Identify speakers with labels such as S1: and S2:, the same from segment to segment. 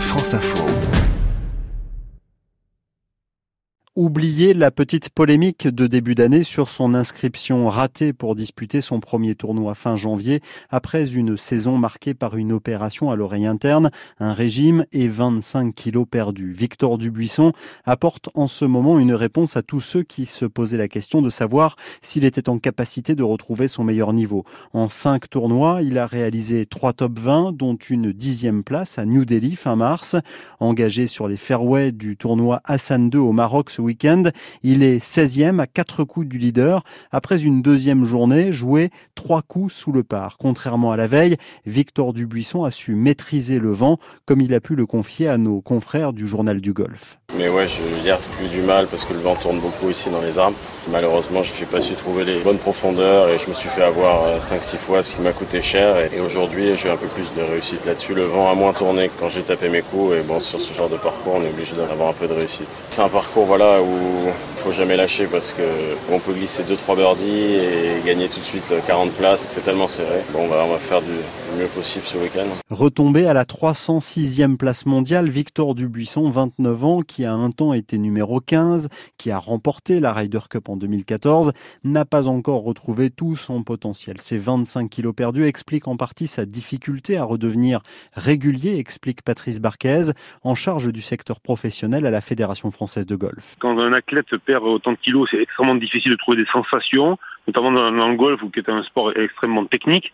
S1: France Info.
S2: Oublier la petite polémique de début d'année sur son inscription ratée pour disputer son premier tournoi fin janvier après une saison marquée par une opération à l'oreille interne, un régime et 25 kilos perdus. Victor Dubuisson apporte en ce moment une réponse à tous ceux qui se posaient la question de savoir s'il était en capacité de retrouver son meilleur niveau. En cinq tournois, il a réalisé trois top 20, dont une dixième place à New Delhi fin mars. Engagé sur les fairways du tournoi Hassan II au Maroc ce week-end. Il est 16e à 4 coups du leader après une deuxième journée jouée 3 coups sous le par. Contrairement à la veille, Victor Dubuisson a su maîtriser le vent comme il a pu le confier à nos confrères du journal du golf.
S3: Mais ouais, j'ai plus du mal parce que le vent tourne beaucoup ici dans les arbres. Malheureusement, je n'ai pas su trouver les bonnes profondeurs et je me suis fait avoir 5-6 euh, fois, ce qui m'a coûté cher. Et aujourd'hui, j'ai un peu plus de réussite là-dessus. Le vent a moins tourné quand j'ai tapé mes coups. Et bon, sur ce genre de parcours, on est obligé d'avoir un peu de réussite. C'est un parcours voilà, o faut jamais lâcher parce qu'on peut glisser 2-3 birdies et gagner tout de suite 40 places. C'est tellement serré. Bon, on va, on va faire du mieux possible ce week-end.
S2: Retombé à la 306e place mondiale, Victor Dubuisson, 29 ans, qui a un temps été numéro 15, qui a remporté la Ryder Cup en 2014, n'a pas encore retrouvé tout son potentiel. Ses 25 kilos perdus expliquent en partie sa difficulté à redevenir régulier, explique Patrice Barquez, en charge du secteur professionnel à la Fédération française de golf.
S4: Quand un athlète perd autant de kilos, c'est extrêmement difficile de trouver des sensations, notamment dans, le golf, qui est un sport extrêmement technique.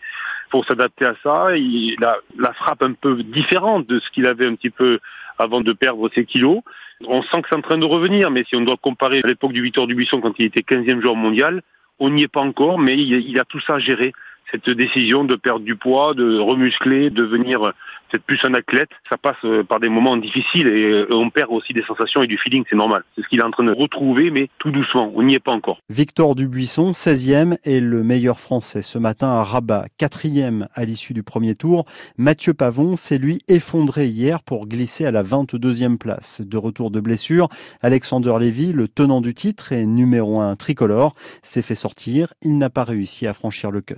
S4: Pour s'adapter à ça, il a la frappe un peu différente de ce qu'il avait un petit peu avant de perdre ses kilos. On sent que c'est en train de revenir, mais si on doit comparer à l'époque du Victor Dubuisson quand il était 15e joueur mondial, on n'y est pas encore, mais il, a tout ça à gérer. Cette décision de perdre du poids, de remuscler, de devenir c'est plus un athlète. Ça passe euh, par des moments difficiles et euh, on perd aussi des sensations et du feeling, c'est normal. C'est ce qu'il est en train de retrouver, mais tout doucement. On n'y est pas encore.
S2: Victor Dubuisson, 16e, est le meilleur français ce matin à Rabat, 4e à l'issue du premier tour. Mathieu Pavon s'est lui effondré hier pour glisser à la 22e place. De retour de blessure, Alexander Lévy, le tenant du titre et numéro 1 tricolore, s'est fait sortir. Il n'a pas réussi à franchir le cut.